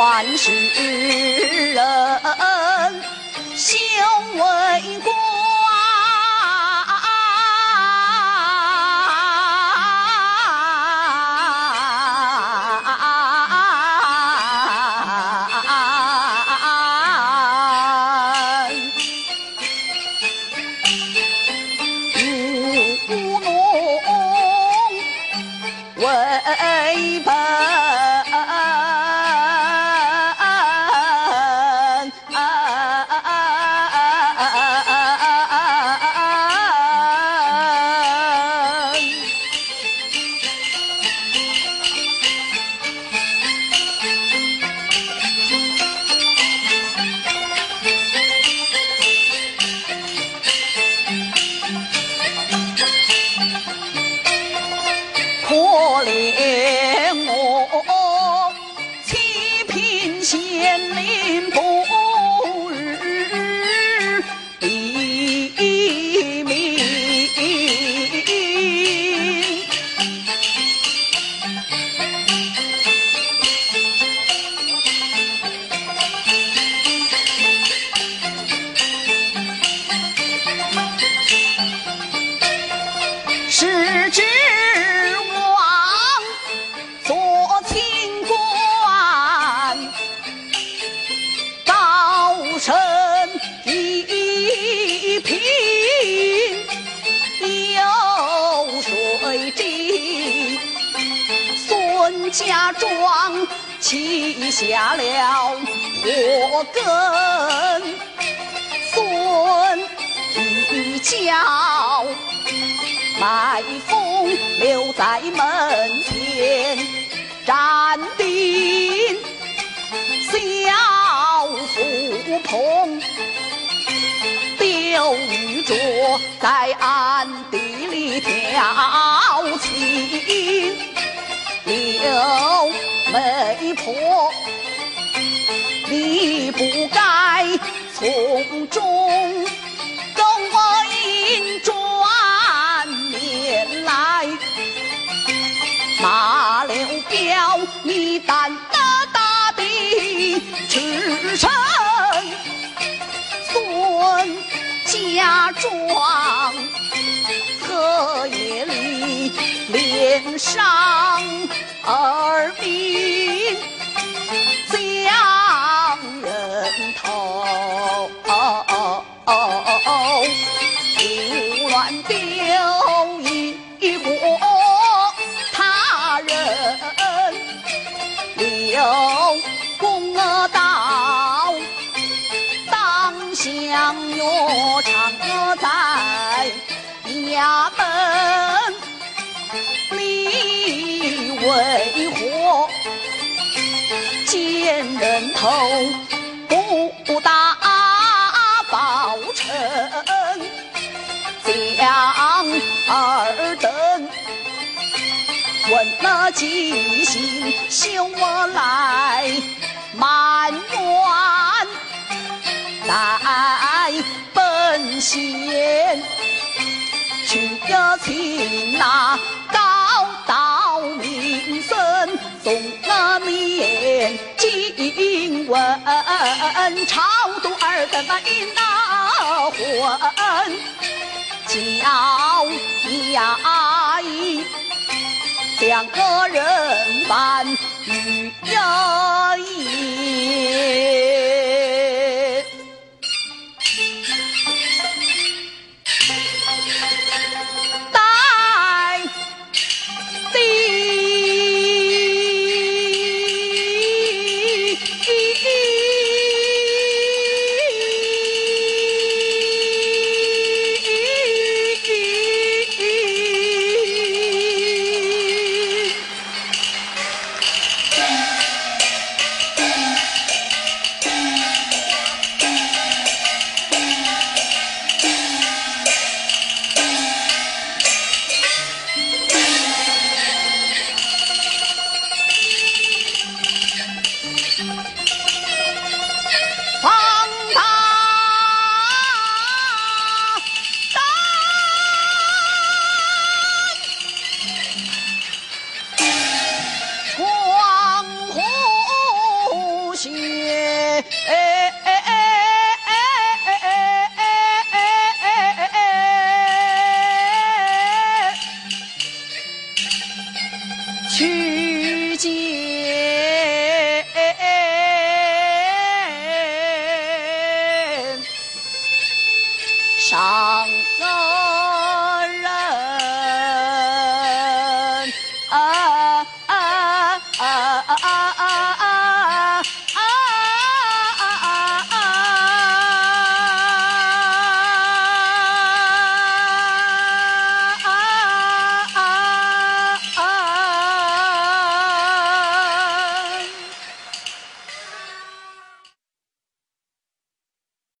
欢喜人品县令庄起下了祸根，孙一娇。麦风留在门前，站定小福棚，刘玉镯在暗地里调情，刘媒婆，你不该从中跟我引转年来，马六彪，你胆大大的赤诚，孙家庄荷叶里脸上耳鬓衙门，你为何见人头不打报称？将二等问那吉星，休我来埋怨，在本县去呀请那高道名声，送那面经文，超度二等那阴那魂。叫衙役两个人办与衙役。上走。